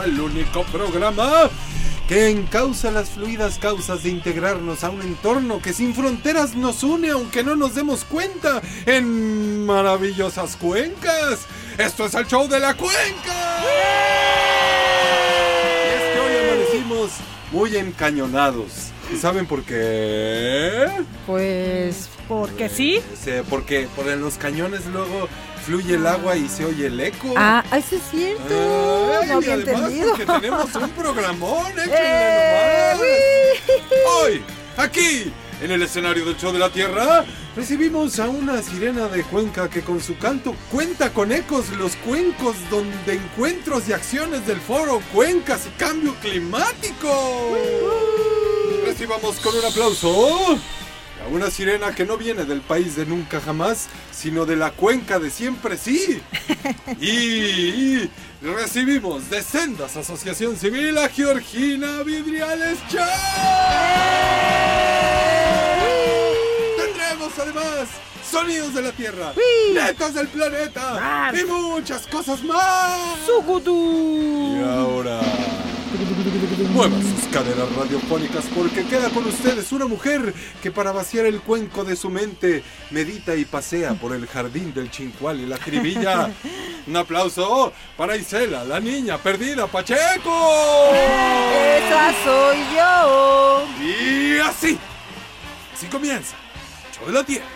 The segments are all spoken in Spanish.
Al único programa que encausa las fluidas causas de integrarnos a un entorno que sin fronteras nos une aunque no nos demos cuenta en maravillosas cuencas. Esto es el show de la cuenca. Y es que hoy amanecimos muy encañonados. ¿Y saben por qué? Pues porque sí. Sí, porque por en los cañones luego fluye el agua y se oye el eco. Ah, eso es cierto. Ay, no y había además entendido. porque tenemos un programón, ¡Eh! Hoy, aquí, en el escenario del show de la Tierra, recibimos a una sirena de Cuenca que con su canto cuenta con ecos los cuencos donde encuentros y acciones del foro Cuencas y Cambio Climático. Recibamos con un aplauso a una sirena que no viene del país de nunca jamás, sino de la cuenca de siempre sí. Y recibimos de Sendas Asociación Civil a Georgina Vidriales Chá. Tendremos además sonidos de la Tierra, netas del planeta y muchas cosas más. Y ahora. Muevan sus caderas radiofónicas porque queda con ustedes una mujer que para vaciar el cuenco de su mente medita y pasea por el jardín del chincual y la cribilla. Un aplauso para Isela, la niña perdida Pacheco. ¡Esa soy yo! Y así, así comienza. Show de la Tierra.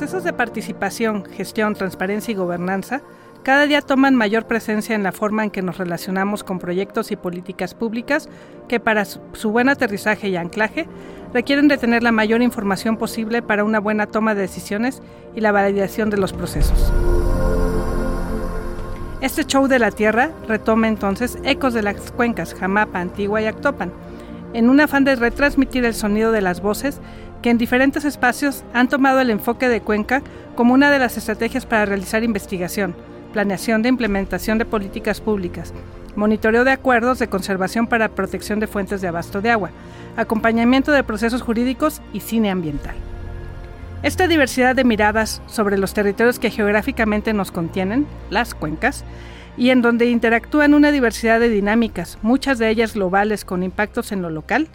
Procesos de participación, gestión, transparencia y gobernanza cada día toman mayor presencia en la forma en que nos relacionamos con proyectos y políticas públicas que para su buen aterrizaje y anclaje requieren de tener la mayor información posible para una buena toma de decisiones y la validación de los procesos. Este show de la Tierra retoma entonces ecos de las cuencas Jamapa, Antigua y Actopan, en un afán de retransmitir el sonido de las voces que en diferentes espacios han tomado el enfoque de Cuenca como una de las estrategias para realizar investigación, planeación de implementación de políticas públicas, monitoreo de acuerdos de conservación para protección de fuentes de abasto de agua, acompañamiento de procesos jurídicos y cine ambiental. Esta diversidad de miradas sobre los territorios que geográficamente nos contienen, las cuencas, y en donde interactúan una diversidad de dinámicas, muchas de ellas globales con impactos en lo local,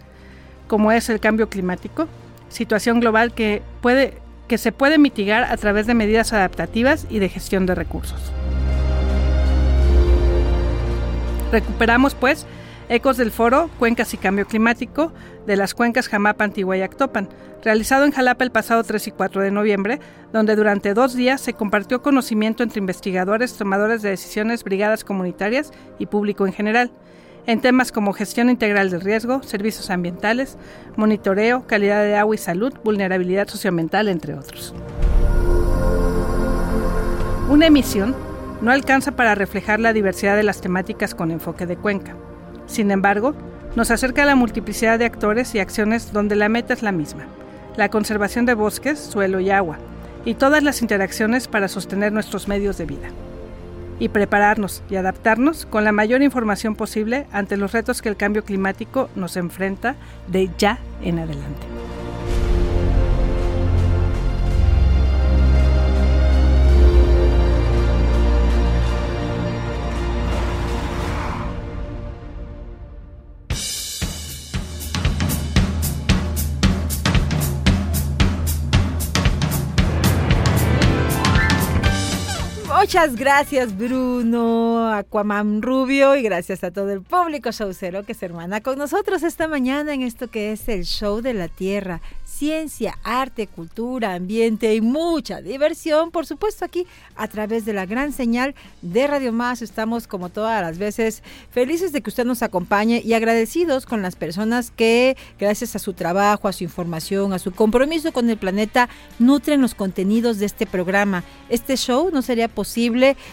como es el cambio climático, situación global que, puede, que se puede mitigar a través de medidas adaptativas y de gestión de recursos. Recuperamos, pues, ecos del foro Cuencas y Cambio Climático de las cuencas Jamapa, Antigua realizado en Jalapa el pasado 3 y 4 de noviembre, donde durante dos días se compartió conocimiento entre investigadores, tomadores de decisiones, brigadas comunitarias y público en general, en temas como gestión integral del riesgo, servicios ambientales, monitoreo, calidad de agua y salud, vulnerabilidad socioambiental, entre otros. Una emisión no alcanza para reflejar la diversidad de las temáticas con enfoque de cuenca. Sin embargo, nos acerca a la multiplicidad de actores y acciones donde la meta es la misma, la conservación de bosques, suelo y agua, y todas las interacciones para sostener nuestros medios de vida. Y prepararnos y adaptarnos con la mayor información posible ante los retos que el cambio climático nos enfrenta de ya en adelante. Muchas gracias Bruno, Aquaman Rubio y gracias a todo el público showcero que se hermana con nosotros esta mañana en esto que es el show de la Tierra ciencia, arte, cultura, ambiente y mucha diversión, por supuesto aquí a través de la gran señal de Radio Más. Estamos como todas las veces felices de que usted nos acompañe y agradecidos con las personas que gracias a su trabajo, a su información, a su compromiso con el planeta, nutren los contenidos de este programa. Este show no sería posible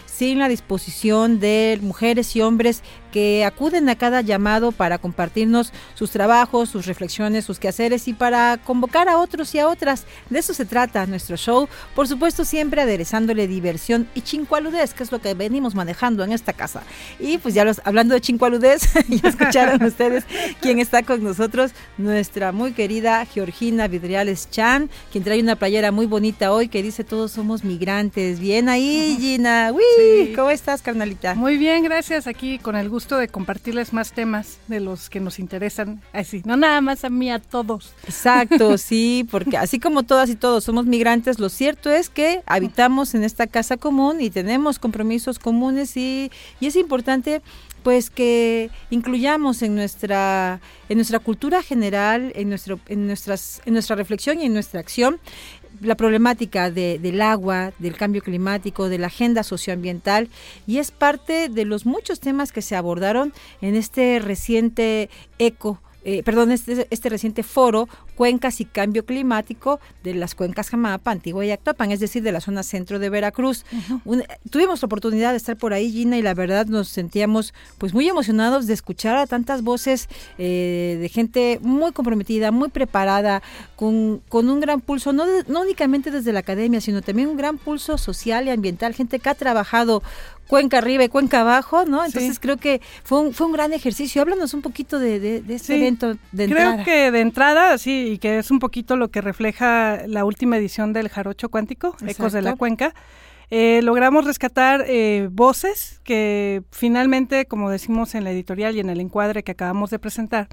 sin la disposición de mujeres y hombres que acuden a cada llamado para compartirnos sus trabajos, sus reflexiones, sus quehaceres y para convocar a otros y a otras. De eso se trata nuestro show. Por supuesto, siempre aderezándole diversión y chincualudez, que es lo que venimos manejando en esta casa. Y pues ya los, hablando de chincualudez, ya escucharon ustedes quién está con nosotros, nuestra muy querida Georgina Vidriales Chan, quien trae una playera muy bonita hoy que dice todos somos migrantes. Bien ahí, Gina. Uy, ¿Cómo estás, carnalita? Muy bien, gracias. Aquí con el gusto de compartirles más temas de los que nos interesan. Así, no nada más a mí, a todos. Exacto, sí, porque así como todas y todos somos migrantes, lo cierto es que habitamos en esta casa común y tenemos compromisos comunes y, y es importante pues que incluyamos en nuestra en nuestra cultura general, en nuestro en nuestras en nuestra reflexión y en nuestra acción la problemática de, del agua, del cambio climático, de la agenda socioambiental y es parte de los muchos temas que se abordaron en este reciente eco eh, perdón, este, este, reciente foro Cuencas y Cambio Climático de las cuencas Jamapa, Antigua y Actopan, es decir, de la zona centro de Veracruz. tuvimos la oportunidad de estar por ahí, Gina, y la verdad nos sentíamos pues muy emocionados de escuchar a tantas voces eh, de gente muy comprometida, muy preparada, con, con un gran pulso, no, no únicamente desde la academia, sino también un gran pulso social y ambiental, gente que ha trabajado cuenca arriba y cuenca abajo, ¿no? Entonces creo que fue un, fue un gran ejercicio. Háblanos un poquito de, de, este evento de entrada. Creo que de entrada, sí, y que es un poquito lo que refleja la última edición del Jarocho Cuántico, Ecos de la Cuenca. Eh, logramos rescatar eh, voces que finalmente, como decimos en la editorial y en el encuadre que acabamos de presentar,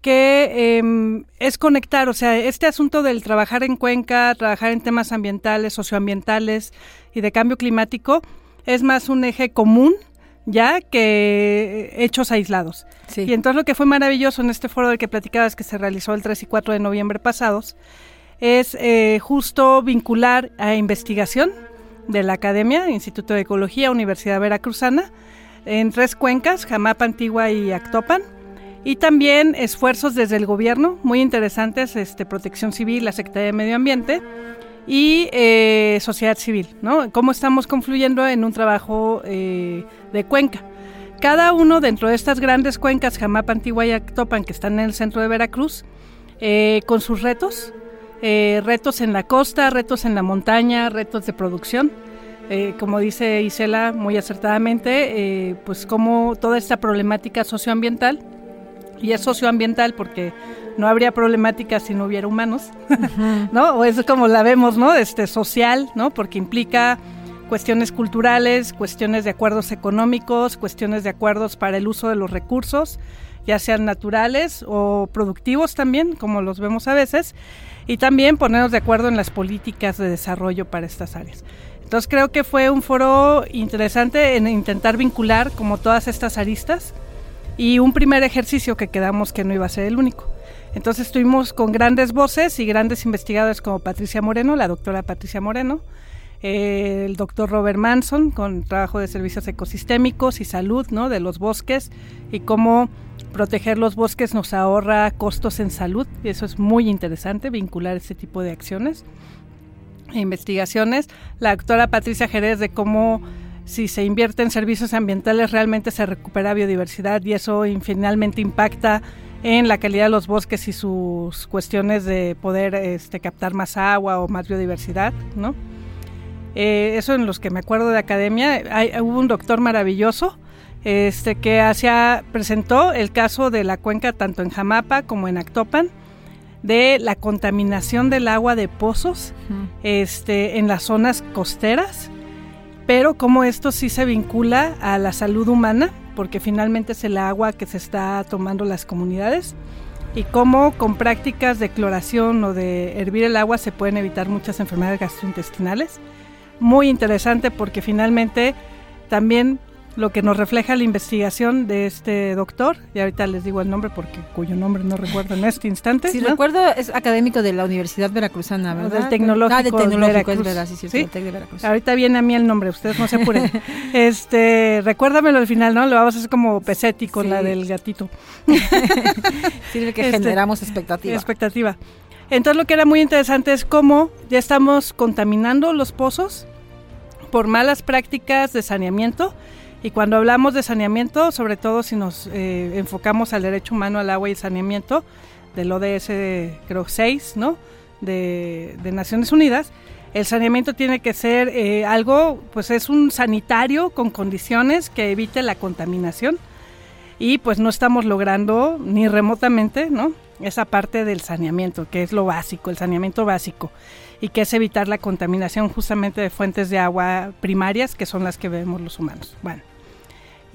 que em, es conectar, o sea, este asunto del trabajar en Cuenca, trabajar en temas ambientales, socioambientales y de cambio climático, es más un eje común ya que hechos aislados. Y entonces lo que fue maravilloso en este foro del que platicabas que se realizó el 3 y 4 de noviembre pasados es eh, justo vincular a investigación de la Academia, Instituto de Ecología, Universidad Veracruzana, en tres cuencas, Jamapa, Antigua y Actopan, y también esfuerzos desde el gobierno, muy interesantes, este, Protección Civil, la Secretaría de Medio Ambiente, y eh, sociedad civil, ¿no? Cómo estamos confluyendo en un trabajo eh, de cuenca. Cada uno dentro de estas grandes cuencas, Jamapa, Antigua y Actopan, que están en el centro de Veracruz, eh, con sus retos, retos en la costa, retos en la montaña, retos de producción. como dice Isela muy acertadamente, pues como toda esta problemática socioambiental, y es socioambiental porque no habría problemática si no hubiera humanos, ¿no? O es como la vemos, ¿no? Este social, ¿no? Porque implica cuestiones culturales, cuestiones de acuerdos económicos, cuestiones de acuerdos para el uso de los recursos, ya sean naturales o productivos también, como los vemos a veces, y también ponernos de acuerdo en las políticas de desarrollo para estas áreas. Entonces creo que fue un foro interesante en intentar vincular como todas estas aristas y un primer ejercicio que quedamos que no iba a ser el único. Entonces estuvimos con grandes voces y grandes investigadores como Patricia Moreno, la doctora Patricia Moreno, eh, el doctor Robert Manson con trabajo de servicios ecosistémicos y salud ¿no? de los bosques y cómo proteger los bosques nos ahorra costos en salud. Y eso es muy interesante, vincular ese tipo de acciones e investigaciones. La doctora Patricia Jerez de cómo si se invierte en servicios ambientales realmente se recupera biodiversidad y eso finalmente impacta en la calidad de los bosques y sus cuestiones de poder este, captar más agua o más biodiversidad, ¿no? Eh, eso en los que me acuerdo de academia. Hay, hubo un doctor maravilloso este, que hacia, presentó el caso de la cuenca tanto en Jamapa como en Actopan de la contaminación del agua de pozos este, en las zonas costeras, pero cómo esto sí se vincula a la salud humana porque finalmente es el agua que se está tomando las comunidades y cómo con prácticas de cloración o de hervir el agua se pueden evitar muchas enfermedades gastrointestinales. muy interesante porque finalmente también lo que nos refleja la investigación de este doctor, y ahorita les digo el nombre porque cuyo nombre no recuerdo en este instante. ¿no? recuerdo, es académico de la Universidad Veracruzana, ¿verdad? del Tecnológico Ah, de Tecnológico, Veracruz. es verdad, sí, sí, ¿Sí? del Tec de Veracruz. Ahorita viene a mí el nombre, ustedes no se apuren. este, recuérdamelo al final, ¿no? Lo vamos a hacer como Pesetti con Sí. la del gatito. Sirve que Este, generamos expectativa. Expectativa. Entonces lo que era muy interesante es cómo ya estamos contaminando los pozos por malas prácticas de saneamiento. Y cuando hablamos de saneamiento, sobre todo si nos eh, enfocamos al derecho humano al agua y saneamiento del ODS, creo 6, ¿no? De, Naciones Unidas, el saneamiento tiene que ser eh, algo, pues es un sanitario con condiciones que evite la contaminación y pues no estamos logrando ni remotamente, ¿no? Esa parte del saneamiento, que es lo básico, el saneamiento básico, y que es evitar la contaminación justamente de fuentes de agua primarias, que son las que bebemos los humanos. Bueno,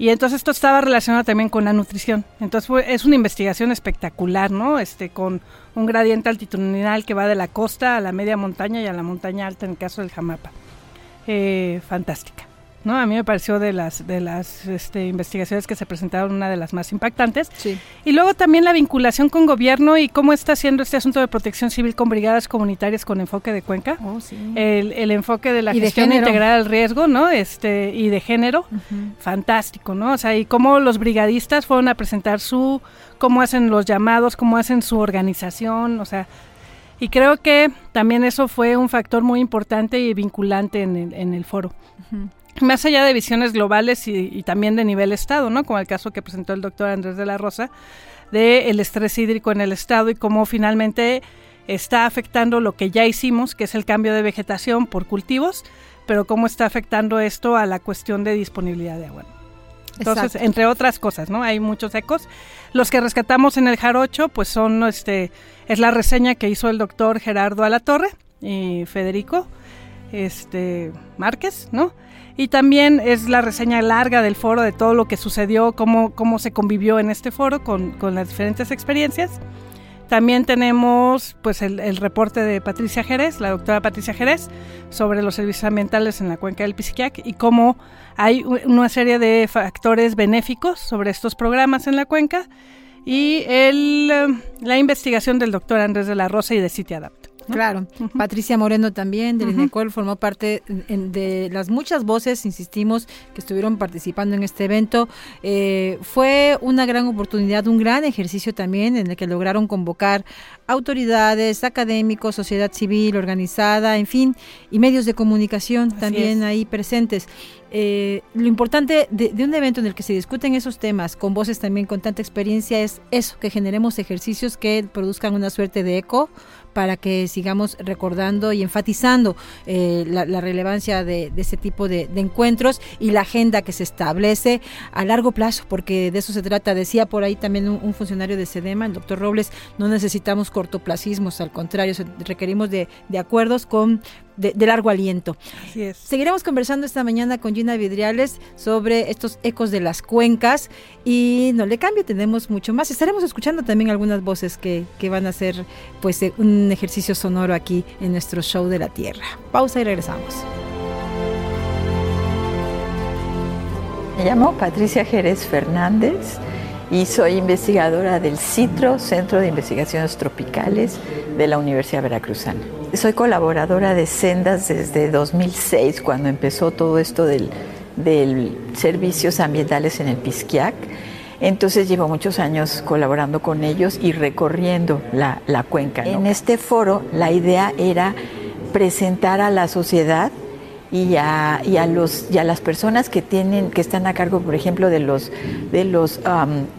y entonces esto estaba relacionado también con la nutrición. Entonces fue- es una investigación espectacular, ¿no? Este, con un gradiente altitudinal que va de la costa a la media montaña y a la montaña alta en el caso del Jamapa. Eh, fantástica. ¿No? A mí me pareció de las, de las este, investigaciones que se presentaron una de las más impactantes. Sí. Y luego también la vinculación con gobierno y cómo está haciendo este asunto de protección civil con brigadas comunitarias con enfoque de Cuenca. Oh, sí. El, el enfoque de la Y de gestión género. integral al riesgo, ¿no? Este, y de género, fantástico, ¿no? O sea, y cómo los brigadistas fueron a presentar su, cómo hacen los llamados, cómo hacen su organización, o sea, y creo que también eso fue un factor muy importante y vinculante en el, en el foro. Ujú. Más allá de visiones globales y, y también de nivel Estado, ¿no? Como el caso que presentó el doctor Andrés de la Rosa, de el estrés hídrico en el Estado y cómo finalmente está afectando lo que ya hicimos, que es el cambio de vegetación por cultivos, pero cómo está afectando esto a la cuestión de disponibilidad de agua. Entonces, Exacto. entre otras cosas, ¿no? Hay muchos ecos. Los que rescatamos en el Jarocho, pues son, este, es la reseña que hizo el doctor Gerardo Alatorre y Federico este, Márquez, ¿no? Y también es la reseña larga del foro de todo lo que sucedió, cómo, cómo se convivió en este foro con, con las diferentes experiencias. También tenemos pues el, reporte de Patricia Jerez, la doctora Patricia Jerez, sobre los servicios ambientales en la cuenca del Pisiquiac y cómo hay una serie de factores benéficos sobre estos programas en la cuenca y el, eh, la investigación del doctor Andrés de la Rosa y de CityAdapt. ¿No? Claro. Patricia Moreno también del Ujú. INECOL formó parte en- de las muchas voces, insistimos, que estuvieron participando en este evento. Eh, fue una gran oportunidad, un gran ejercicio también en el que lograron convocar autoridades, académicos, sociedad civil organizada, en fin, y medios de comunicación Así también es. ahí presentes. Eh, lo importante de, de un evento en el que se discuten esos temas con voces también con tanta experiencia es eso, que generemos ejercicios que produzcan una suerte de eco para que sigamos recordando y enfatizando eh, la, la relevancia de, de ese tipo de, encuentros y la agenda que se establece a largo plazo, porque de eso se trata. Decía por ahí también un, un funcionario de SEDEMA, el doctor Robles, no necesitamos cortoplacismos, al contrario, requerimos de acuerdos con de, de largo aliento. Así es. Seguiremos conversando esta mañana con Gina Vidriales sobre estos ecos de las cuencas y no le cambie, tenemos mucho más. Estaremos escuchando también algunas voces que, que van a hacer pues eh, un ejercicio sonoro aquí en nuestro show de la Tierra. Pausa y regresamos. Me llamo Patricia Jerez Fernández y soy investigadora del CITRO, Centro de Investigaciones Tropicales de la Universidad Veracruzana. Soy colaboradora de Sendas desde 2006, cuando empezó todo esto del, del servicios ambientales en el Pisquiac. Entonces llevo muchos años colaborando con ellos y recorriendo la, la cuenca. En este foro la idea era presentar a la sociedad y a, y a los y a las personas que tienen que están a cargo por ejemplo de los de los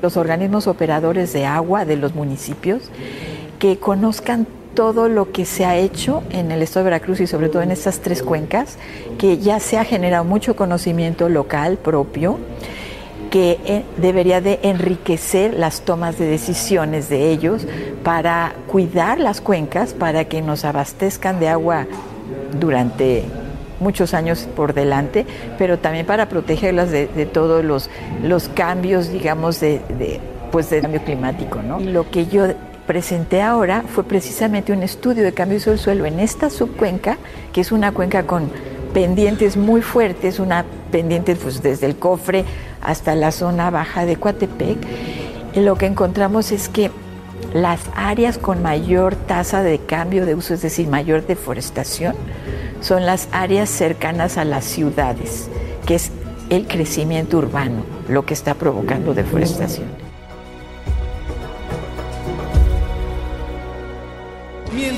los organismos operadores de agua de los municipios que conozcan todo lo que se ha hecho en el estado de Veracruz y sobre todo en estas tres cuencas que ya se ha generado mucho conocimiento local propio que eh, debería de enriquecer las tomas de decisiones de ellos para cuidar las cuencas para que nos abastezcan de agua durante muchos años por delante, pero también para protegerlas de, todos los, los cambios, digamos, de, pues de cambio climático. ¿no? Lo que yo presenté ahora fue precisamente un estudio de cambio del suelo en esta subcuenca, que es una cuenca con, pendientes muy fuertes, una pendiente pues, desde el cofre hasta la zona baja de Coatepec. Y lo que encontramos es que las áreas con mayor tasa de cambio de uso, es decir, mayor deforestación, son las áreas cercanas a las ciudades, que es el crecimiento urbano lo que está provocando deforestación.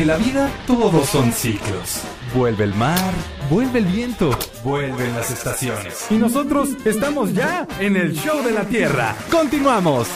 En la vida todos son ciclos. Vuelve el mar, vuelve el viento, vuelven las estaciones. Y nosotros estamos ya en el show de la Tierra. Continuamos.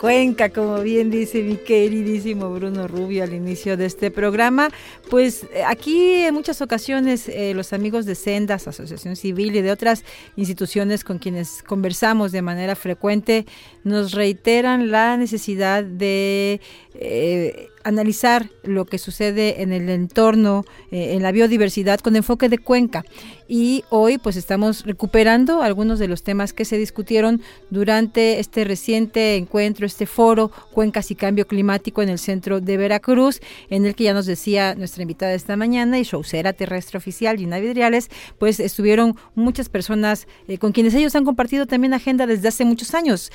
Cuenca, como bien dice mi queridísimo Bruno Rubio al inicio de este programa. Pues eh, aquí en muchas ocasiones eh, los amigos de Sendas, Asociación Civil y de otras instituciones con quienes conversamos de manera frecuente nos reiteran la necesidad de eh, analizar lo que sucede en el entorno, eh, en la biodiversidad con enfoque de cuenca. Y hoy pues estamos recuperando algunos de los temas que se discutieron durante este reciente encuentro, este foro Cuencas y Cambio Climático en el centro de Veracruz, en el que ya nos decía nuestra invitada esta mañana y showcera terrestre oficial Gina Vidriales, pues estuvieron muchas personas eh, con quienes ellos han compartido también agenda desde hace muchos años.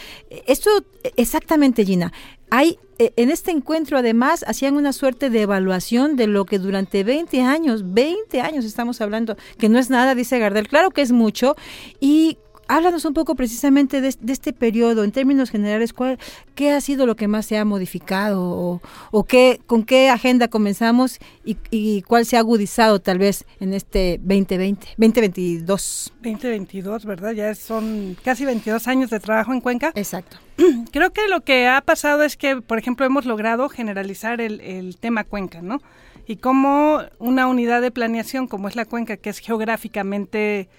Esto exactamente Gina, hay eh, en este encuentro además hacían una suerte de evaluación de lo que durante 20 años, 20 años estamos hablando, que no es nada, dice Gardel, claro que es mucho, y háblanos un poco precisamente de, de este periodo, en términos generales, ¿cuál, ¿qué ha sido lo que más se ha modificado o, o qué, con qué agenda comenzamos y, y, cuál se ha agudizado tal vez en este 2020, 2022? 2022, ¿verdad? Ya son casi 22 años de trabajo en Cuenca. Exacto. Creo que lo que ha pasado es que, por ejemplo, hemos logrado generalizar el, el tema Cuenca, ¿no? Y como una unidad de planeación como es la Cuenca, que es geográficamente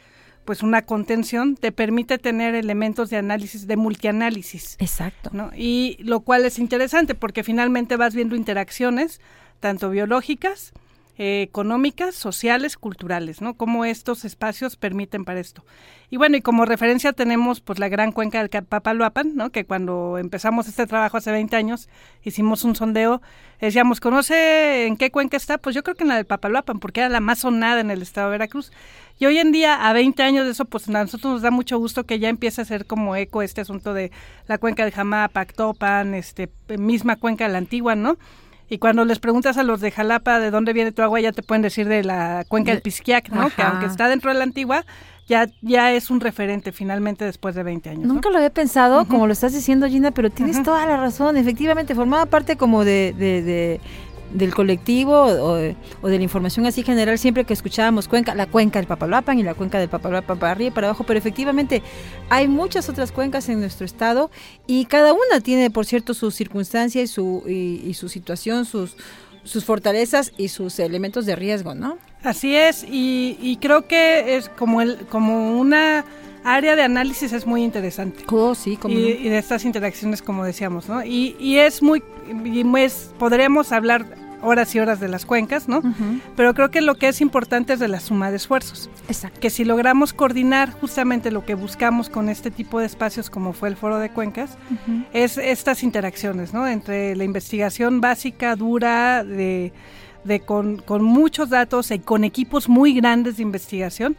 pues una contención te permite tener elementos de análisis, de multianálisis. Exacto. ¿no? Y lo cual es interesante porque finalmente vas viendo interacciones, tanto biológicas, eh, económicas, sociales, culturales, ¿no? Cómo estos espacios permiten para esto. Y bueno, y como referencia tenemos pues la gran cuenca del Papaloapan, ¿no? Que cuando empezamos este trabajo hace 20 años, hicimos un sondeo, decíamos, ¿conoce en qué cuenca está? Pues yo creo que en la del Papaloapan, porque era la más sonada en el estado de Veracruz. Y hoy en día, a 20 años de eso, pues a nosotros nos da mucho gusto que ya empiece a ser como eco este asunto de la cuenca de Jamapa, Actopan, este, misma cuenca de la antigua, ¿no? Y cuando les preguntas a los de Jalapa de dónde viene tu agua, ya te pueden decir de la cuenca del Pisquiac, ¿no? Ajá. Que aunque está dentro de la antigua, ya, ya es un referente finalmente después de 20 años. Nunca ¿no? lo había pensado, uh -huh. como lo estás diciendo, Gina, pero tienes uh -huh. toda la razón. Efectivamente, formaba parte como de, de, de del colectivo o, o, de la información así general siempre que escuchábamos Cuenca, la cuenca del Papaloapan y la cuenca del Papaloapan para arriba y para abajo, pero efectivamente hay muchas otras cuencas en nuestro estado y cada una tiene, por cierto, su circunstancia y su, y, y su situación, sus, sus fortalezas y sus elementos de riesgo, ¿no? Así es, y, y creo que es como, el, como una área de análisis es muy interesante. Oh, sí, como y, no. y, de estas interacciones, como decíamos, ¿no? Y, y es muy, y es, podremos hablar horas y horas de las cuencas, ¿no? Uh -huh. Pero creo que lo que es importante es de la suma de esfuerzos. Exacto. Que si logramos coordinar justamente lo que buscamos con este tipo de espacios como fue el Foro de Cuencas, uh -huh. es estas interacciones, ¿no? Entre la investigación básica, dura, de, de con, con muchos datos y con equipos muy grandes de investigación,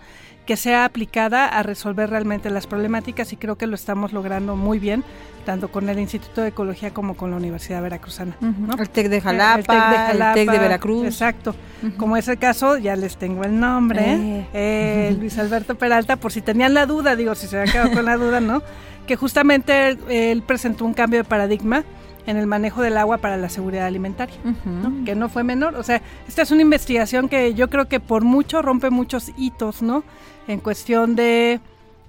que sea aplicada a resolver realmente las problemáticas y creo que lo estamos logrando muy bien, tanto con el Instituto de Ecología como con la Universidad Veracruzana. ¿no? El TEC de Jalapa, el TEC de, Veracruz. Exacto. Como es el caso, ya les tengo el nombre, eh. Eh, Luis Alberto Peralta, por si tenían la duda, digo, si se habían quedado con la duda, ¿no? Que justamente él, él presentó un cambio de paradigma en el manejo del agua para la seguridad alimentaria, ¿no? que no fue menor. O sea, esta es una investigación que yo creo que por mucho rompe muchos hitos, ¿no? En cuestión de,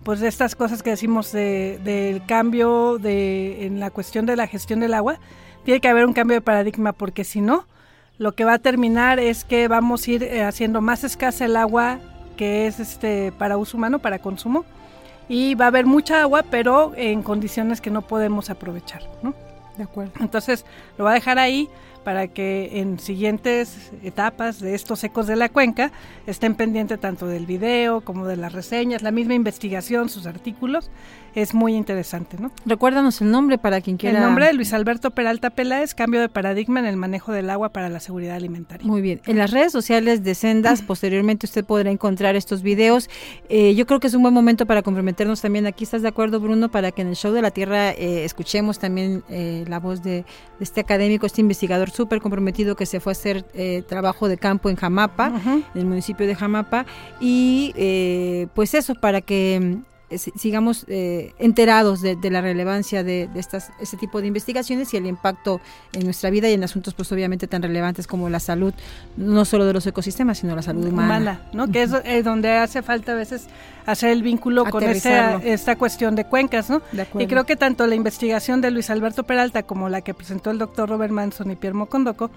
pues, de estas cosas que decimos de, del cambio de, en la cuestión de la gestión del agua, tiene que haber un cambio de paradigma, porque si no, lo que va a terminar es que vamos a ir eh, haciendo más escasa el agua que es este para uso humano, para consumo, y va a haber mucha agua, pero en condiciones que no podemos aprovechar, ¿no? Entonces lo va a dejar ahí para que en siguientes etapas de estos ecos de la cuenca estén pendientes tanto del video como de las reseñas, la misma investigación, sus artículos. Es muy interesante, ¿no? Recuérdanos el nombre para quien quiera. El nombre de Luis Alberto Peralta Peláez, cambio de paradigma en el manejo del agua para la seguridad alimentaria. Muy bien. En las redes sociales de Sendas, posteriormente usted podrá encontrar estos videos. Eh, yo creo que es un buen momento para comprometernos también. Aquí estás de acuerdo, Bruno, para que en el show de la Tierra eh, escuchemos también eh, la voz de, de, este académico, este investigador súper comprometido que se fue a hacer eh, trabajo de campo en Jamapa, uh -huh. en el municipio de Jamapa. Y eh, pues eso, para que sigamos eh, enterados de, de, la relevancia de, de, estas, este tipo de investigaciones y el impacto en nuestra vida y en asuntos pues obviamente tan relevantes como la salud, no solo de los ecosistemas, sino la salud humana. humana ¿no? Que es eh, donde hace falta a veces hacer el vínculo con esa, esta cuestión de cuencas, ¿no? y creo que tanto la investigación de Luis Alberto Peralta como la que presentó el doctor Robert Manson y Pierre Mocondoco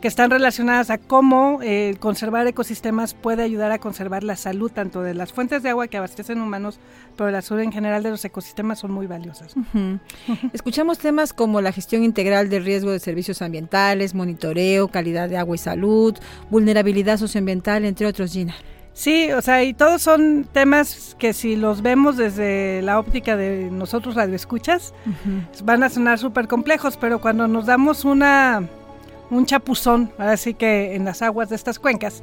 que están relacionadas a cómo eh, conservar ecosistemas puede ayudar a conservar la salud tanto de las fuentes de agua que abastecen humanos, pero la salud en general de los ecosistemas son muy valiosas. Uh -huh. Escuchamos temas como la gestión integral del riesgo de servicios ambientales, monitoreo, calidad de agua y salud, vulnerabilidad socioambiental, entre otros, Gina. Sí, o sea, y todos son temas que si los vemos desde la óptica de nosotros radioescuchas, uh -huh. van a sonar súper complejos, pero cuando nos damos una un chapuzón, así que en las aguas de estas cuencas,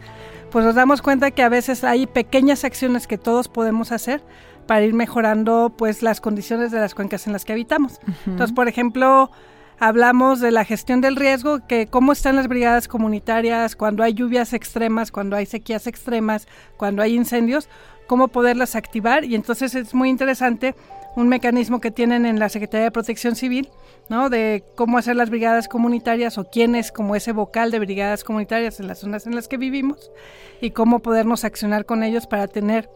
pues nos damos cuenta que a veces hay pequeñas acciones que todos podemos hacer para ir mejorando pues las condiciones de las cuencas en las que habitamos. Uh -huh. Entonces, por ejemplo, hablamos de la gestión del riesgo, que cómo están las brigadas comunitarias cuando hay lluvias extremas, cuando hay sequías extremas, cuando hay incendios, cómo poderlas activar y entonces es muy interesante un mecanismo que tienen en la Secretaría de Protección Civil, ¿no? De cómo hacer las brigadas comunitarias o quién es como ese vocal de brigadas comunitarias en las zonas en las que vivimos y cómo podernos accionar con ellos para tener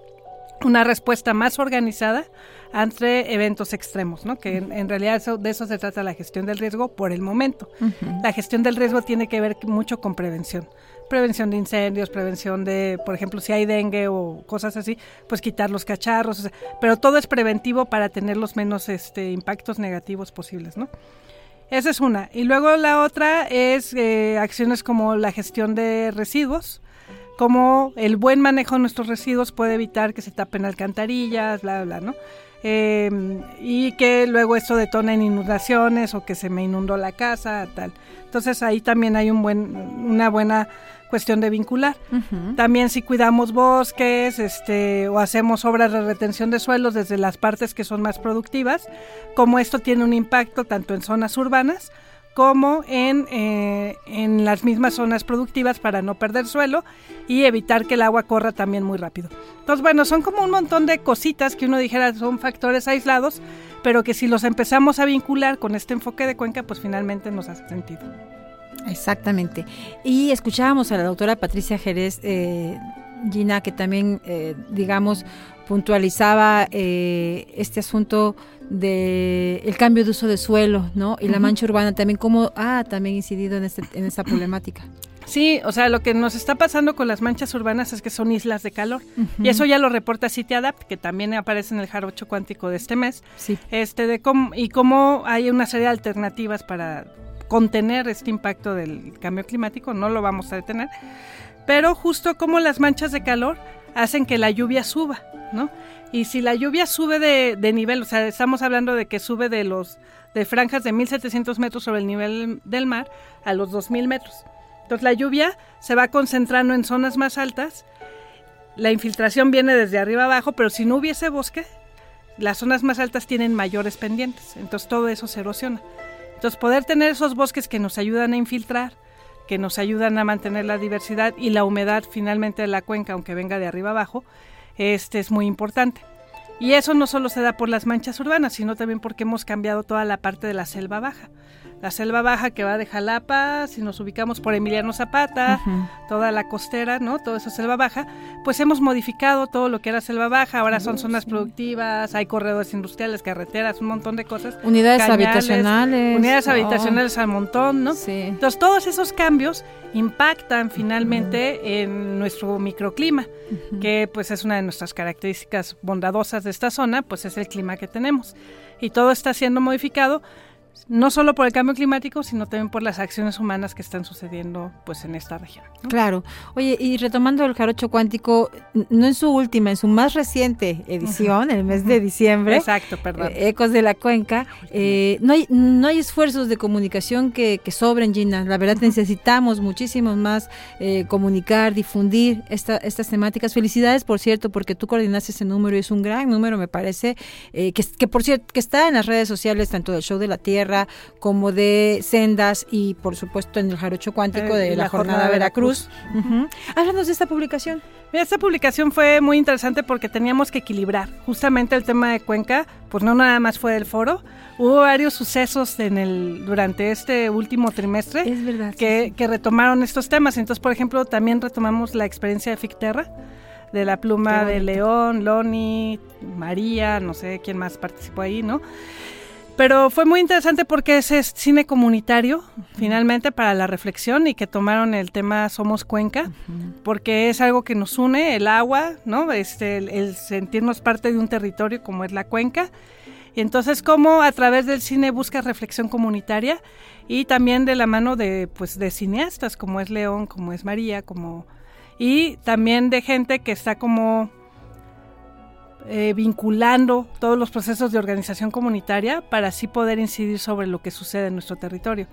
una respuesta más organizada ante eventos extremos, ¿no? que en, en realidad eso, de eso se trata la gestión del riesgo por el momento. Uh -huh. La gestión del riesgo tiene que ver mucho con prevención. Prevención de incendios, prevención de, por ejemplo, si hay dengue o cosas así, pues quitar los cacharros, o sea, pero todo es preventivo para tener los menos este, impactos negativos posibles, ¿no? Esa es una. Y luego la otra es eh, acciones como la gestión de residuos, como el buen manejo de nuestros residuos puede evitar que se tapen alcantarillas, bla, bla, ¿no? Eh, y que luego esto detona en inundaciones o que se me inundó la casa, tal. Entonces ahí también hay un buen, una buena cuestión de vincular. Uh -huh. También si cuidamos bosques este, o hacemos obras de retención de suelos desde las partes que son más productivas, como esto tiene un impacto tanto en zonas urbanas como en, eh, en las mismas zonas productivas para no perder suelo y evitar que el agua corra también muy rápido. Entonces, bueno, son como un montón de cositas que uno dijera son factores aislados, pero que si los empezamos a vincular con este enfoque de cuenca, pues finalmente nos hace sentido. Exactamente. Y escuchábamos a la doctora Patricia Jerez, eh, Gina, que también, eh, digamos, puntualizaba eh, este asunto de el cambio de uso de suelo, ¿no? Y uh -huh. la mancha urbana también, cómo ha también incidido en, este, en esta problemática. Sí, o sea, lo que nos está pasando con las manchas urbanas es que son islas de calor. Uh -huh. Y eso ya lo reporta CityAdapt, que también aparece en el jarocho cuántico de este mes. Sí. Este, de cómo, y cómo hay una serie de alternativas para contener este impacto del cambio climático, no lo vamos a detener, pero justo como las manchas de calor hacen que la lluvia suba, ¿no? Y si la lluvia sube de, nivel, o sea, estamos hablando de que sube de los de franjas de 1700 metros sobre el nivel del mar a los 2000 metros. Entonces la lluvia se va concentrando en zonas más altas la infiltración viene desde arriba abajo, pero si no hubiese bosque, las zonas más altas tienen mayores pendientes, entonces todo eso se erosiona. Entonces poder tener esos bosques que nos ayudan a infiltrar, que nos ayudan a mantener la diversidad y la humedad finalmente de la cuenca, aunque venga de arriba abajo, este es muy importante. Y eso no solo se da por las manchas urbanas, sino también porque hemos cambiado toda la parte de la selva baja la selva baja que va de Jalapa, si nos ubicamos por Emiliano Zapata, toda la costera, ¿no? Toda esa selva baja, pues hemos modificado todo lo que era selva baja, ahora son zonas productivas, hay corredores industriales, carreteras, un montón de cosas. Unidades habitacionales. Unidades habitacionales al montón, ¿no? Sí. Entonces todos esos cambios impactan finalmente en nuestro microclima, que pues es una de nuestras características bondadosas de esta zona, pues es el clima que tenemos. Y todo está siendo modificado no solo por el cambio climático, sino también por las acciones humanas que están sucediendo pues en esta región. Claro. Oye, y retomando el jarocho cuántico, no en su última, en su más reciente edición, el mes de diciembre. Exacto, perdón. Eh, Ecos de la Cuenca. Eh, no, hay, no hay esfuerzos de comunicación que, que sobren, Gina. La verdad necesitamos muchísimo más eh, comunicar, difundir esta, estas temáticas. Felicidades, por cierto, porque tú coordinaste ese número y es un gran número, me parece, que, que por cierto, que está en las redes sociales, tanto del Show de la Tierra, como de sendas y por supuesto en el jarocho cuántico de la, jornada, Veracruz. Háblanos de esta publicación. Mira, esta publicación fue muy interesante porque teníamos que equilibrar justamente el tema de Cuenca, pues no nada más fue del foro, hubo varios sucesos en el durante este último trimestre es verdad, que, que retomaron estos temas. Entonces, por ejemplo, también retomamos la experiencia de Ficterra, de la pluma de León, Loni, María, no sé quién más participó ahí, ¿no? Pero fue muy interesante porque ese es cine comunitario, finalmente, para la reflexión y que tomaron el tema Somos Cuenca, porque es algo que nos une, el agua, ¿no? Este, el, sentirnos parte de un territorio como es la cuenca. Y entonces, cómo a través del cine busca reflexión comunitaria y también de la mano de, pues, de cineastas como es León, como es María, como... Y también de gente que está como eh, vinculando todos los procesos de organización comunitaria para así poder incidir sobre lo que sucede en nuestro territorio,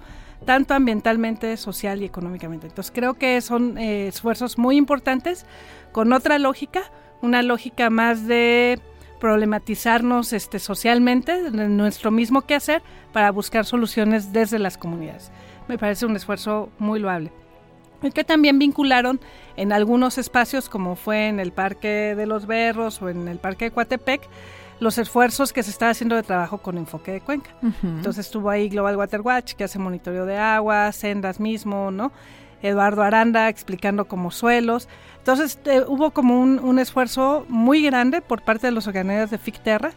tanto ambientalmente, social y económicamente. Entonces creo que son eh, esfuerzos muy importantes con otra lógica, una lógica más de problematizarnos este, socialmente, nuestro mismo quehacer, para buscar soluciones desde las comunidades. Me parece un esfuerzo muy loable y que también vincularon en algunos espacios, como fue en el Parque de los Berros o en el Parque de Coatepec, los esfuerzos que se está haciendo de trabajo con enfoque de cuenca. Entonces estuvo ahí Global Water Watch, que hace monitoreo de agua, sendas mismo, ¿no? Eduardo Aranda explicando como suelos. Entonces eh, hubo como un, esfuerzo muy grande por parte de los organismos de FICTERRA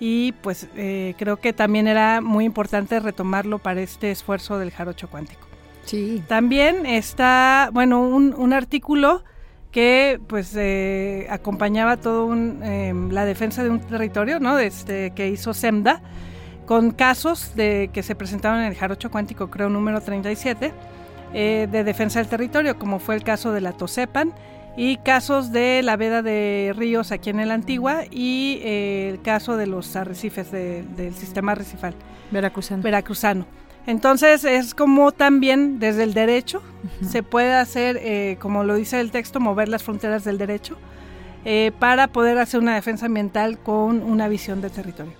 y pues eh, creo que también era muy importante retomarlo para este esfuerzo del jarocho cuántico. Sí. También está, bueno, un, artículo que pues eh, acompañaba todo em, la defensa de un territorio, ¿no? Este, que hizo SEMDA, con casos de que se presentaron en el Jarocho Cuántico, creo, número 37, eh, de defensa del territorio, como fue el caso de la Tosepan y casos de la veda de ríos aquí en el Antigua y eh, el caso de los arrecifes del sistema arrecifal veracruzano. veracruzano. Entonces es como también desde el derecho se puede hacer, eh, como lo dice el texto, mover las fronteras del derecho eh, para poder hacer una defensa ambiental con una visión de territorio.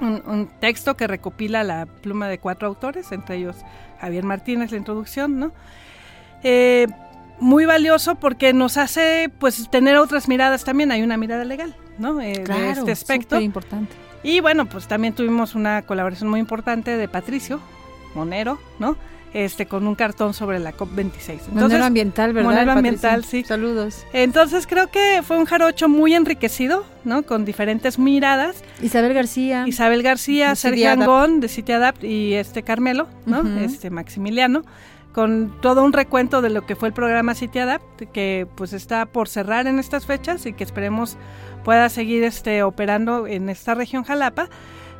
Un, texto que recopila la pluma de cuatro autores, entre ellos Javier Martínez, la introducción, ¿no? Eh, muy valioso porque nos hace pues tener otras miradas también, hay una mirada legal, ¿no? de este aspecto. importante. Y bueno, pues también tuvimos una colaboración muy importante de Patricio, Monero, ¿no? Este, con un cartón sobre la COP26. Monero ambiental, ¿verdad? Monero ambiental, sí. Saludos. Entonces creo que fue un jarocho muy enriquecido, ¿no? Con diferentes miradas. Isabel García. Isabel García, Sergio Angón de City Adapt y este Carmelo, ¿no? Este Maximiliano con todo un recuento de lo que fue el programa City Adapt, que pues está por cerrar en estas fechas y que esperemos pueda seguir este operando en esta región Jalapa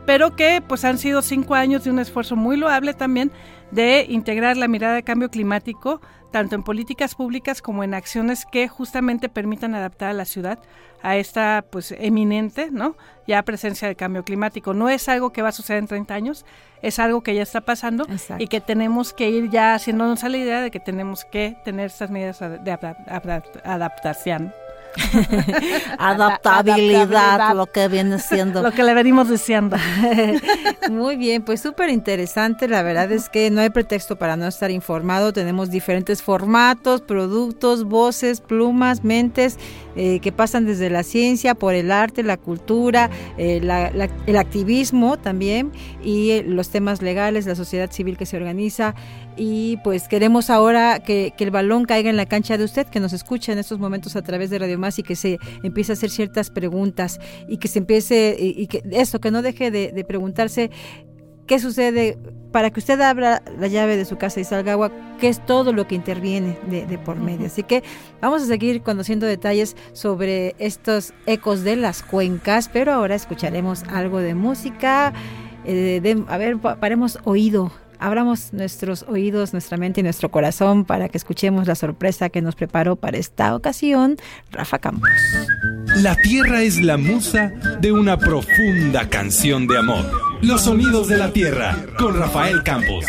pero que pues han sido cinco años de un esfuerzo muy loable también de integrar la mirada de cambio climático tanto en políticas públicas como en acciones que justamente permitan adaptar a la ciudad a esta pues eminente, ¿no? Ya presencia de cambio climático. No es algo que va a suceder en 30 años, es algo que ya está pasando y que tenemos que ir ya haciéndonos a la idea de que tenemos que tener estas medidas de adaptación Adaptabilidad, lo que viene siendo. Lo que le venimos diciendo. Muy bien, pues súper interesante. La verdad es que no hay pretexto para no estar informado. Tenemos diferentes formatos, productos, voces, plumas, mentes eh, que pasan desde la ciencia, por el arte, la cultura, eh, el activismo también y eh, los temas legales, la sociedad civil que se organiza. Y pues queremos ahora que, el balón caiga en la cancha de usted, que nos escucha en estos momentos a través de Radio Más y que se empiece a hacer ciertas preguntas y que se empiece, y, que eso, que no deje de preguntarse qué sucede para que usted abra la llave de su casa y salga agua, qué es todo lo que interviene de, por medio. Así que vamos a seguir conociendo detalles sobre estos ecos de las cuencas, pero ahora escucharemos algo de música. Eh, a ver, paremos oído abramos nuestros oídos, nuestra mente y nuestro corazón para que escuchemos la sorpresa que nos preparó para esta ocasión Rafa Campos. La tierra es la musa de una profunda canción de amor. Los sonidos de la tierra con Rafael Campos.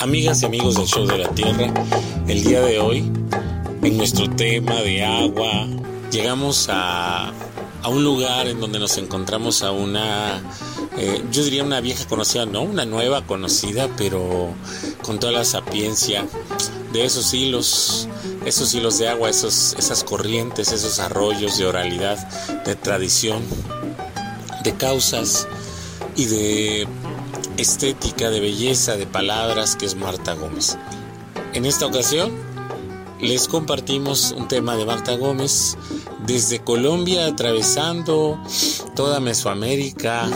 Amigas y amigos del Show de la Tierra, el día de hoy, en nuestro tema de agua, llegamos a, a un lugar en donde nos encontramos a una eh, yo diría una vieja conocida, no una nueva conocida, pero con toda la sapiencia de esos hilos, esos hilos de agua, esos, esas corrientes, esos arroyos de oralidad, de tradición, de causas y de estética, de belleza, de palabras, que es Marta Gómez. En esta ocasión les compartimos un tema de Marta Gómez desde Colombia, atravesando toda Mesoamérica,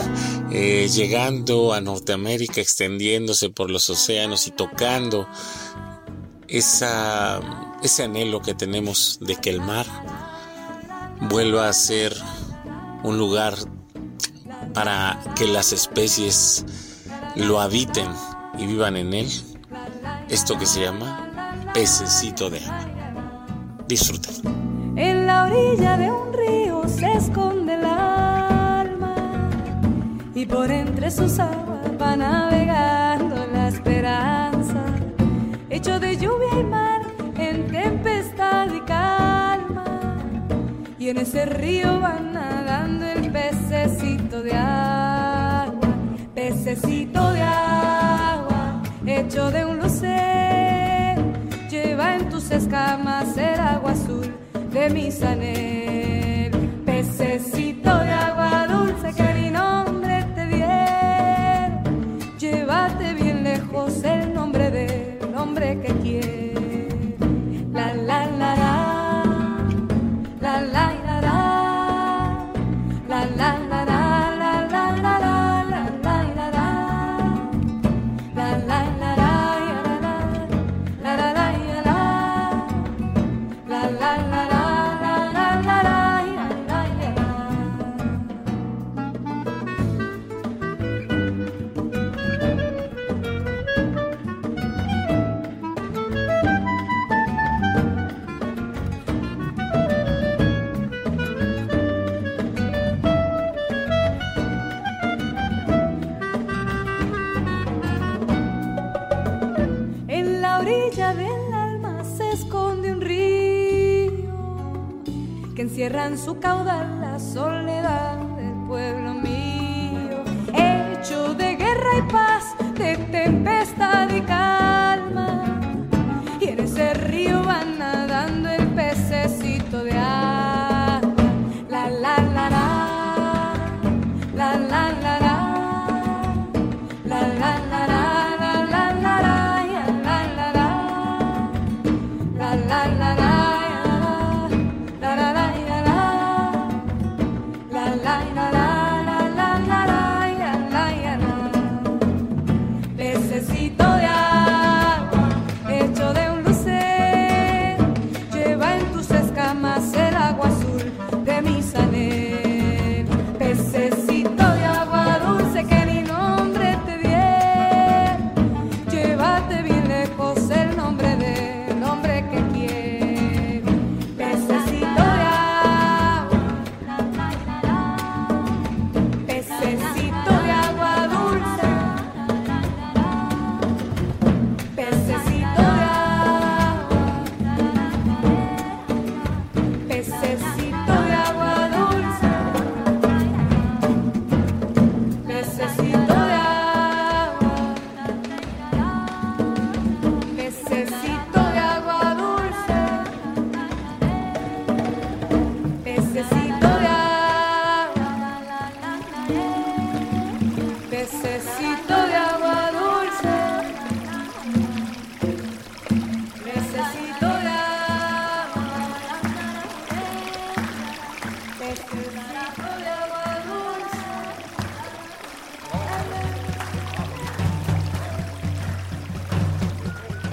eh, llegando a Norteamérica, extendiéndose por los océanos y tocando esa, ese anhelo que tenemos de que el mar vuelva a ser un lugar para que las especies lo habiten y vivan en él. Esto que se llama pececito de agua. Disfruten. En la orilla de un río se esconde el alma y por entre sus aguas va navegando la esperanza, hecho de lluvia y mar en tempestad y calma. Y en ese río va nadando el pececito de agua, pececito de agua, hecho de un lucero, en tus escamas el agua azul de mi sanel. Pececito de agua dulce que mi nombre te diera, llévate bien lejos el nombre del hombre que quiere. Encierran su caudal la soledad del pueblo mío, hecho de guerra y paz, de tempestad y calma.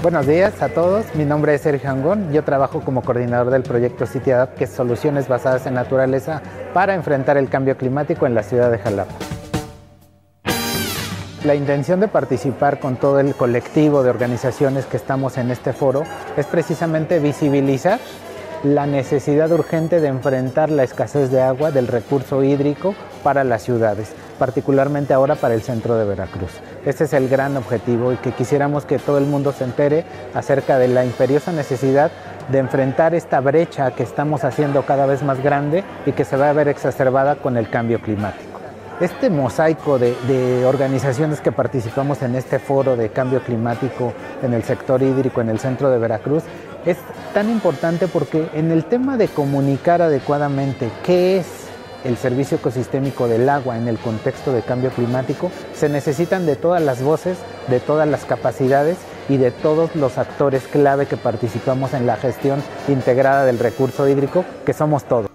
Buenos días a todos, mi nombre es Sergio Angón, yo trabajo como coordinador del proyecto City Adapt, que es soluciones basadas en naturaleza para enfrentar el cambio climático en la ciudad de Jalapa. La intención de participar con todo el colectivo de organizaciones que estamos en este foro es precisamente visibilizar la necesidad urgente de enfrentar la escasez de agua del recurso hídrico para las ciudades, particularmente ahora para el centro de Veracruz. Este es el gran objetivo y que quisiéramos que todo el mundo se entere acerca de la imperiosa necesidad de enfrentar esta brecha que estamos haciendo cada vez más grande y que se va a ver exacerbada con el cambio climático. Este mosaico de, de, organizaciones que participamos en este foro de cambio climático en el sector hídrico en el centro de Veracruz es tan importante porque en el tema de comunicar adecuadamente qué es el servicio ecosistémico del agua en el contexto de cambio climático, se necesitan de todas las voces, de todas las capacidades y de todos los actores clave que participamos en la gestión integrada del recurso hídrico, que somos todos.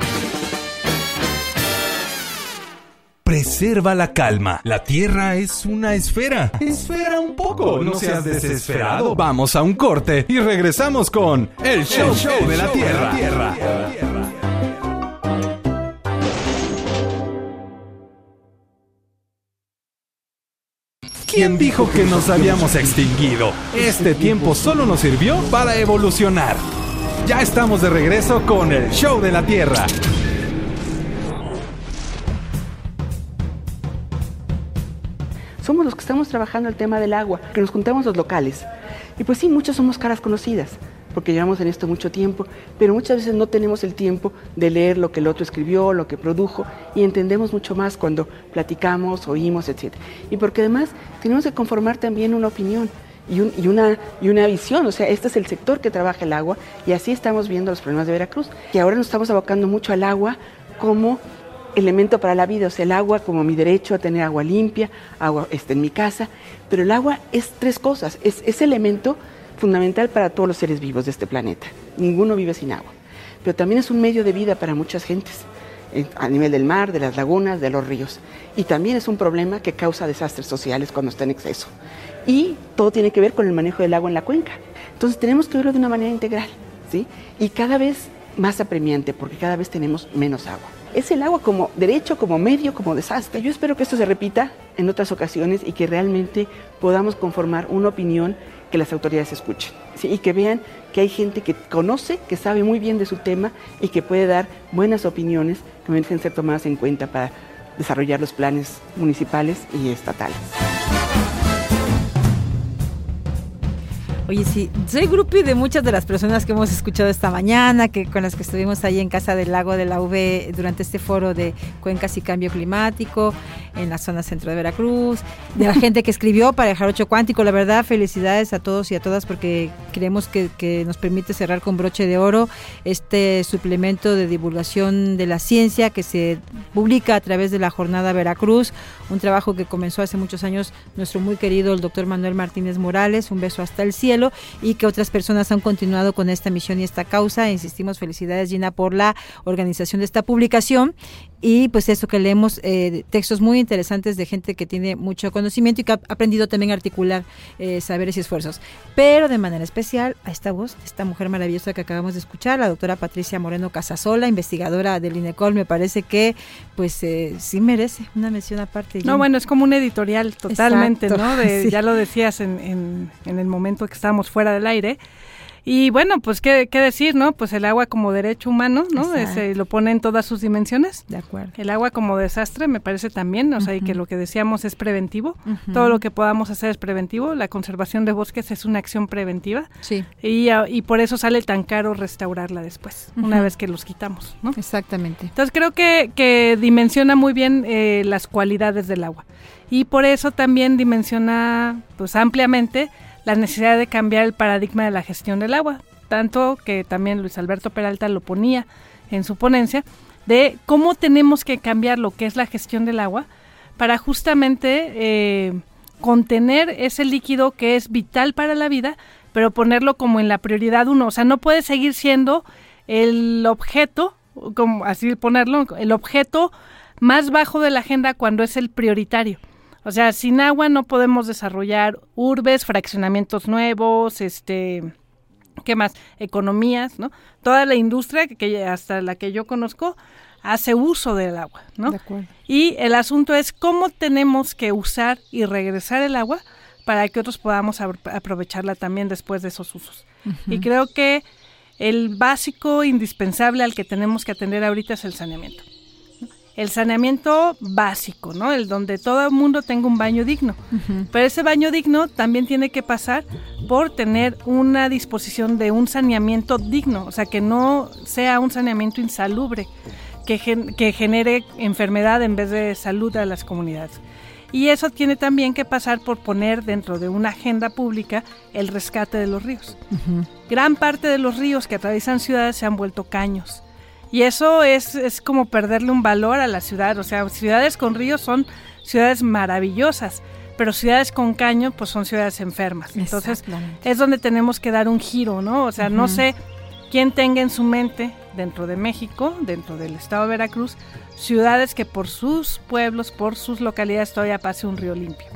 Preserva la calma. La Tierra es una esfera. Espera un poco, no seas desesperado. Vamos a un corte y regresamos con El Show, el show de la Tierra. ¿Quién dijo que nos habíamos extinguido? Este tiempo solo nos sirvió para evolucionar. Ya estamos de regreso con el Show de la Tierra. somos los que estamos trabajando el tema del agua, que nos juntamos los locales. Y pues sí, muchos somos caras conocidas, porque llevamos en esto mucho tiempo, pero muchas veces no tenemos el tiempo de leer lo que el otro escribió, lo que produjo, y entendemos mucho más cuando platicamos, oímos, etc. Y porque además tenemos que conformar también una opinión. Y, un, y, una, y visión, o sea, este es el sector que trabaja el agua y así estamos viendo los problemas de Veracruz, que ahora nos estamos abocando mucho al agua como elemento para la vida, o sea, el agua como mi derecho a tener agua limpia, agua este, en mi casa, pero el agua es tres cosas, es, es elemento fundamental para todos los seres vivos de este planeta, ninguno vive sin agua, pero también es un medio de vida para muchas gentes, a nivel del mar, de las lagunas, de los ríos, y también es un problema que causa desastres sociales cuando está en exceso, y todo tiene que ver con el manejo del agua en la cuenca, entonces tenemos que verlo de una manera integral, ¿sí? Y cada vez más apremiante, porque cada vez tenemos menos agua. Es el agua como derecho, como medio, como desastre. Yo espero que esto se repita en otras ocasiones y que realmente podamos conformar una opinión que las autoridades escuchen y que vean que hay gente que conoce, que sabe muy bien de su tema y que puede dar buenas opiniones que merecen ser tomadas en cuenta para desarrollar los planes municipales y estatales. Oye, sí, soy grupi de muchas de las personas que hemos escuchado esta mañana, que con las que estuvimos ahí en Casa del Lago de la UV durante este foro de cuencas y cambio climático en la zona centro de Veracruz, de la gente que escribió para el Jarocho Cuántico. La verdad, felicidades a todos y a todas porque creemos que, que nos permite cerrar con broche de oro este suplemento de divulgación de la ciencia que se publica a través de la Jornada Veracruz, un trabajo que comenzó hace muchos años nuestro muy querido el doctor Manuel Martínez Morales. Un beso hasta el cielo y que otras personas han continuado con esta misión y esta causa. Insistimos, felicidades Gina por la organización de esta publicación y pues eso que leemos eh, textos muy interesantes de gente que tiene mucho conocimiento y que ha aprendido también a articular eh, saberes y esfuerzos. Pero de manera especial a esta voz, esta mujer maravillosa que acabamos de escuchar, la doctora Patricia Moreno Casasola, investigadora del INECOL, me parece que pues eh, sí merece una mención aparte. No, bueno, es como un editorial totalmente, Exacto, ¿no? De, sí. Ya lo decías en, en, en el momento estábamos fuera del aire. Y bueno, pues ¿qué, qué, decir, ¿no? Pues el agua como derecho humano, ¿no? Ese, lo pone en todas sus dimensiones. De acuerdo. El agua como desastre me parece también, o uh -huh. sea, y que lo que decíamos es preventivo. Uh -huh. Todo lo que podamos hacer es preventivo. La conservación de bosques es una acción preventiva. Sí. Y, y por eso sale tan caro restaurarla después, uh -huh. una vez que los quitamos, ¿no? Exactamente. Entonces creo que, que dimensiona muy bien eh, las cualidades del agua. Y por eso también dimensiona, pues ampliamente, la necesidad de cambiar el paradigma de la gestión del agua, tanto que también Luis Alberto Peralta lo ponía en su ponencia, de cómo tenemos que cambiar lo que es la gestión del agua para justamente eh, contener ese líquido que es vital para la vida, pero ponerlo como en la prioridad uno. O sea, no puede seguir siendo el objeto como así ponerlo, el objeto más bajo de la agenda cuando es el prioritario. O sea, sin agua no podemos desarrollar urbes, fraccionamientos nuevos, este, ¿qué más? Economías, ¿no? Toda la industria que hasta la que yo conozco hace uso del agua, ¿no? Y el asunto es cómo tenemos que usar y regresar el agua para que otros podamos aprovecharla también después de esos usos. Y creo que el básico indispensable al que tenemos que atender ahorita es el saneamiento. El saneamiento básico, ¿no? El donde todo el mundo tenga un baño digno. Pero ese baño digno también tiene que pasar por tener una disposición de un saneamiento digno, o sea, que no sea un saneamiento insalubre, que, que genere enfermedad en vez de salud a las comunidades. Y eso tiene también que pasar por poner dentro de una agenda pública el rescate de los ríos. Gran parte de los ríos que atraviesan ciudades se han vuelto caños. Y eso es, es como perderle un valor a la ciudad. O sea, ciudades con ríos son ciudades maravillosas, pero ciudades con caños pues son ciudades enfermas. Entonces es donde tenemos que dar un giro, ¿no? O sea, no sé quién tenga en su mente dentro de México, dentro del estado de Veracruz, ciudades que por sus pueblos, por sus localidades todavía pase un río limpio.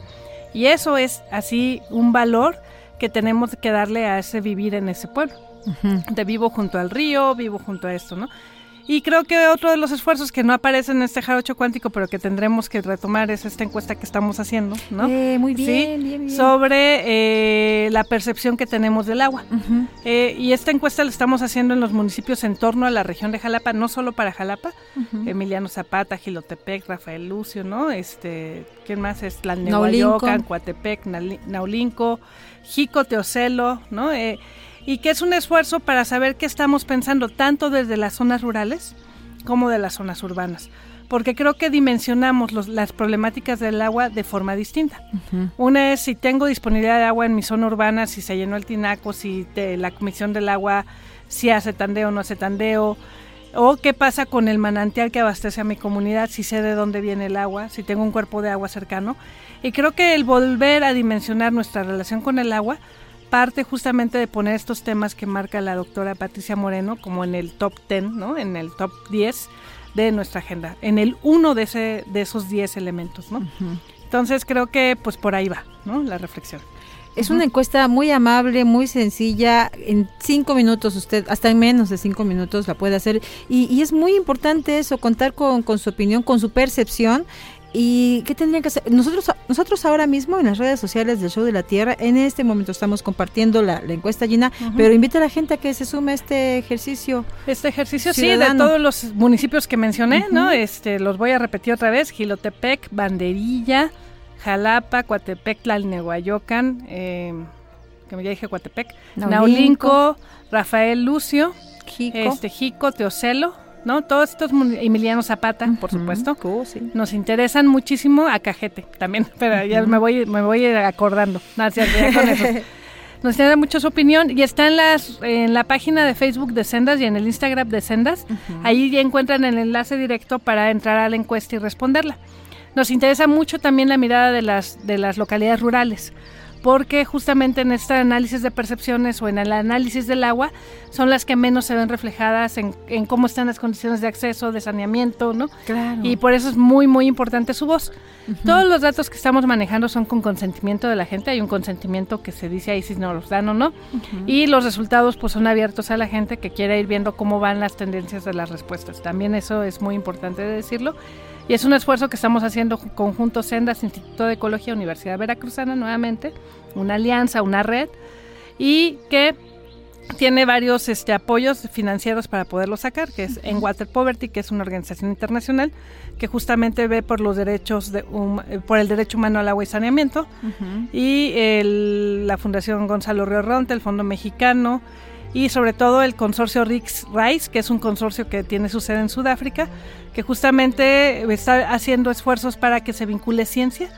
Y eso es así un valor que tenemos que darle a ese vivir en ese pueblo. De vivo junto al río, vivo junto a esto, ¿no? Y creo que otro de los esfuerzos que no aparece en este jarocho cuántico, pero que tendremos que retomar es esta encuesta que estamos haciendo, ¿no? Eh, muy bien, bien, bien, Sobre eh, la percepción que tenemos del agua. Eh, y esta encuesta la estamos haciendo en los municipios en torno a la región de Jalapa, no solo para Jalapa, Emiliano Zapata, Gilotepec, Rafael Lucio, ¿no? Este, ¿quién más es? Tlalnehuayocan, Coatepec, Naulinco, Jico, Teocelo, ¿no? Y que es un esfuerzo para saber qué estamos pensando tanto desde las zonas rurales como de las zonas urbanas, porque creo que dimensionamos las problemáticas del agua de forma distinta. Una es si tengo disponibilidad de agua en mi zona urbana, si se llenó el tinaco, si la Comisión del Agua si hace tandeo o no hace tandeo, o qué pasa con el manantial que abastece a mi comunidad, si sé de dónde viene el agua, si tengo un cuerpo de agua cercano. Y creo que el volver a dimensionar nuestra relación con el agua parte justamente de poner estos temas que marca la doctora Patricia Moreno como en el top 10, ¿no? En el top 10 de nuestra agenda, en el uno de, ese, de esos 10 elementos, ¿no? Entonces creo que pues por ahí va, ¿no? La reflexión. Es una encuesta muy amable, muy sencilla. En cinco minutos usted, hasta en menos de cinco minutos la puede hacer. Y, es muy importante eso, contar con, con, su opinión, con su percepción ¿Y qué tendrían que hacer? Nosotros, nosotros ahora mismo en las redes sociales del Show de la Tierra, en este momento estamos compartiendo la, encuesta llena, pero invita a la gente a que se sume a este ejercicio. Este ejercicio, sí, de todos los municipios que mencioné, ¿no? Este, los voy a repetir otra vez, Gilotepec, Banderilla, Jalapa, Coatepec, Tlalnehuayocan, eh, que ya dije Coatepec, Naulinco, Rafael Lucio, Jico. Este, Jico, Teocelo, ¿no? Todos estos Emiliano Zapata, por supuesto, nos interesan muchísimo a Cajete también, pero ya me voy me voy acordando. No, ya con eso. Nos interesa mucho su opinión y está en, las, en la página de Facebook de Sendas y en el Instagram de Sendas. Ahí ya encuentran el enlace directo para entrar a la encuesta y responderla. Nos interesa mucho también la mirada de las, de las localidades rurales porque justamente en este análisis de percepciones o en el análisis del agua son las que menos se ven reflejadas en, cómo están las condiciones de acceso, de saneamiento, ¿no? Claro. Y por eso es muy, muy importante su voz. Todos los datos que estamos manejando son con consentimiento de la gente, hay un consentimiento que se dice ahí si no los dan o no, y los resultados pues son abiertos a la gente que quiere ir viendo cómo van las tendencias de las respuestas. También eso es muy importante decirlo. Y es un esfuerzo que estamos haciendo conjunto Sendas, Instituto de Ecología, Universidad Veracruzana, nuevamente, una alianza, una red, y que tiene varios este, apoyos financieros para poderlo sacar, que es en Water Poverty, que es una organización internacional que justamente ve por los derechos de por el derecho humano al agua y saneamiento, y la Fundación Gonzalo Río Ronte, el Fondo Mexicano, y sobre todo el consorcio RIX Rice, que es un consorcio que tiene su sede en Sudáfrica, que justamente está haciendo esfuerzos para que se vincule ciencia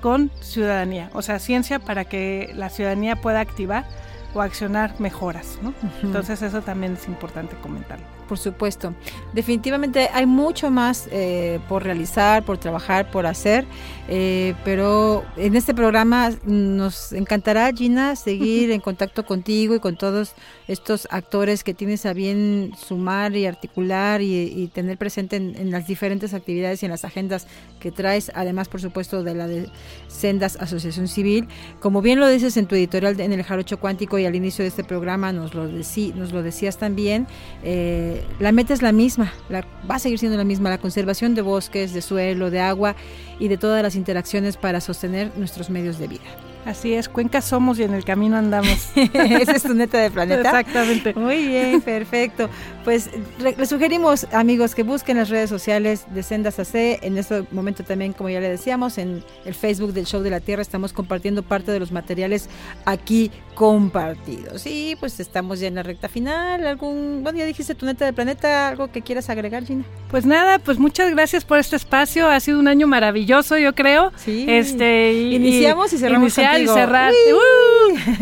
con ciudadanía, o sea, ciencia para que la ciudadanía pueda activar o accionar mejoras, ¿no? Entonces eso también es importante comentarlo. Por supuesto. Definitivamente hay mucho más eh, por realizar, por trabajar, por hacer, eh, pero en este programa nos encantará, Gina, seguir en contacto contigo y con todos estos actores que tienes a bien sumar y articular y, tener presente en, las diferentes actividades y en las agendas que traes, además, por supuesto, de la de Sendas Asociación Civil. Como bien lo dices en tu editorial en el Jarocho Cuántico y al inicio de este programa nos lo, nos lo decías también, eh, la meta es la misma, va a seguir siendo la misma, la conservación de bosques, de suelo, de agua y de todas las interacciones para sostener nuestros medios de vida. Así es, Cuenca somos y en el camino andamos. Esa es tu neta de planeta. Exactamente. Muy bien, perfecto. Pues les sugerimos, amigos, que busquen las redes sociales de Sendas AC. En este momento también, como ya le decíamos, en el Facebook del Show de la Tierra estamos compartiendo parte de los materiales aquí compartidos. Y pues estamos ya en la recta final. ¿Algún, bueno, ya dijiste tu neta de planeta, algo que quieras agregar, Gina? Pues nada, pues muchas gracias por este espacio. Ha sido un año maravilloso, yo creo. Sí. Este, Iniciamos y cerramos y cerrar.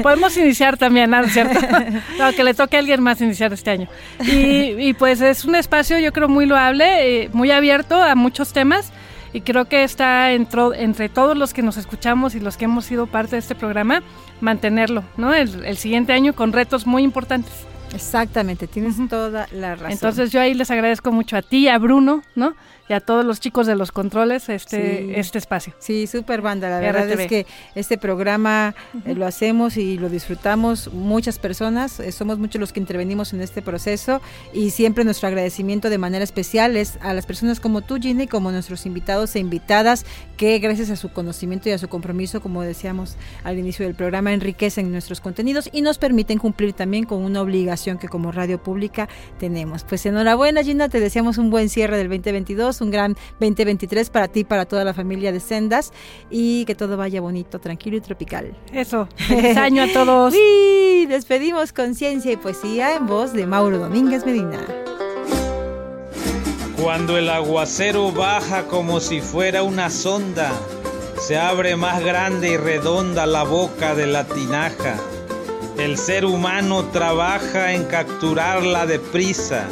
podemos iniciar también, ¿no? ¿cierto? no, que le toque a alguien más iniciar este año. Y, pues es un espacio, yo creo, muy loable, eh, muy abierto a muchos temas. Y creo que está entre todos los que nos escuchamos y los que hemos sido parte de este programa, mantenerlo, ¿no? el siguiente año con retos muy importantes. Exactamente, tienes toda la razón. Entonces yo ahí les agradezco mucho a ti, a Bruno, ¿no? Y a todos los chicos de los controles este, este espacio. Sí, súper banda. La verdad es que este programa eh, lo hacemos y lo disfrutamos muchas personas. Eh, somos muchos los que intervenimos en este proceso y siempre nuestro agradecimiento de manera especial es a las personas como tú, Ginny, como nuestros invitados e invitadas que gracias a su conocimiento y a su compromiso, como decíamos al inicio del programa, enriquecen nuestros contenidos y nos permiten cumplir también con una obligación que como radio pública tenemos. Pues enhorabuena, Gina, te deseamos un buen cierre del 2022 un gran 2023 para ti, para toda la familia de Sendas y que todo vaya bonito, tranquilo y tropical. Eso, feliz año a todos. y despedimos con ciencia y poesía en voz de Mauro Domínguez Medina. Cuando el aguacero baja como si fuera una sonda, se abre más grande y redonda la boca de la tinaja. El ser humano trabaja en capturarla deprisa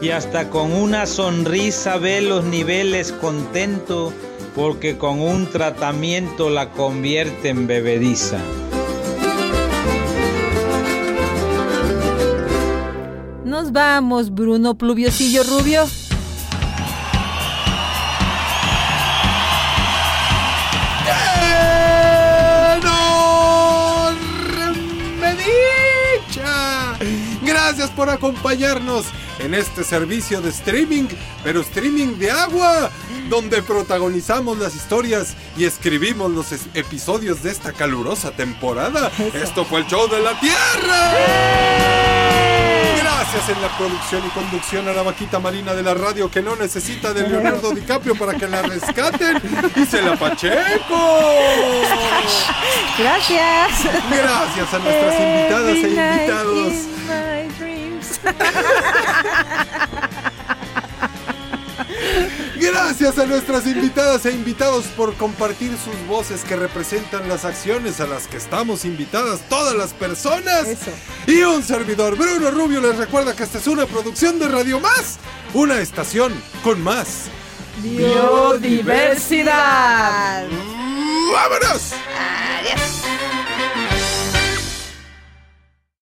y hasta con una sonrisa ve los niveles contento porque con un tratamiento la convierte en bebediza. Nos vamos, Bruno Pluviosillo Rubio. Gracias por acompañarnos en este servicio de streaming, pero streaming de agua, donde protagonizamos las historias y escribimos los episodios de esta calurosa temporada. Esto fue el show de la Tierra. Gracias en la producción y conducción a la vaquita marina de la radio que no necesita de Leonardo DiCaprio para que la rescaten y se la pacheco. Gracias. Gracias a nuestras invitadas e invitados. Gracias a nuestras invitadas e invitados por compartir sus voces que representan las acciones a las que estamos invitadas todas las personas. Y un servidor, Bruno Rubio, les recuerda que esta es una producción de Radio Más, una estación con más biodiversidad. ¡Vámonos! Adiós.